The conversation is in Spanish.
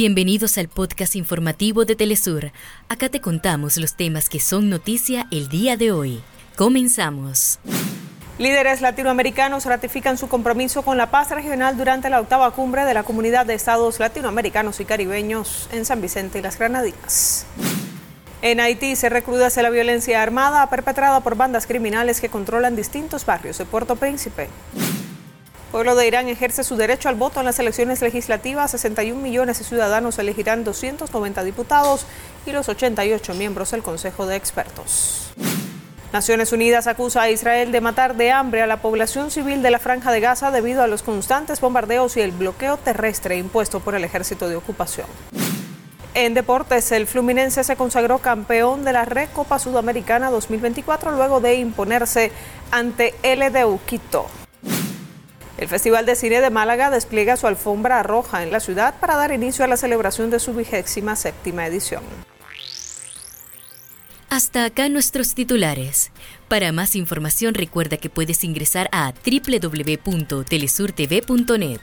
Bienvenidos al podcast informativo de Telesur. Acá te contamos los temas que son noticia el día de hoy. Comenzamos. Líderes latinoamericanos ratifican su compromiso con la paz regional durante la octava cumbre de la Comunidad de Estados Latinoamericanos y Caribeños en San Vicente y las Granadinas. En Haití se recrudece la violencia armada perpetrada por bandas criminales que controlan distintos barrios de Puerto Príncipe. Pueblo de Irán ejerce su derecho al voto en las elecciones legislativas. 61 millones de ciudadanos elegirán 290 diputados y los 88 miembros del Consejo de Expertos. Naciones Unidas acusa a Israel de matar de hambre a la población civil de la Franja de Gaza debido a los constantes bombardeos y el bloqueo terrestre impuesto por el ejército de ocupación. En deportes, el Fluminense se consagró campeón de la Recopa Sudamericana 2024 luego de imponerse ante LDU Quito. El Festival de Cine de Málaga despliega su alfombra roja en la ciudad para dar inicio a la celebración de su vigésima séptima edición. Hasta acá nuestros titulares. Para más información recuerda que puedes ingresar a www.telesurtv.net.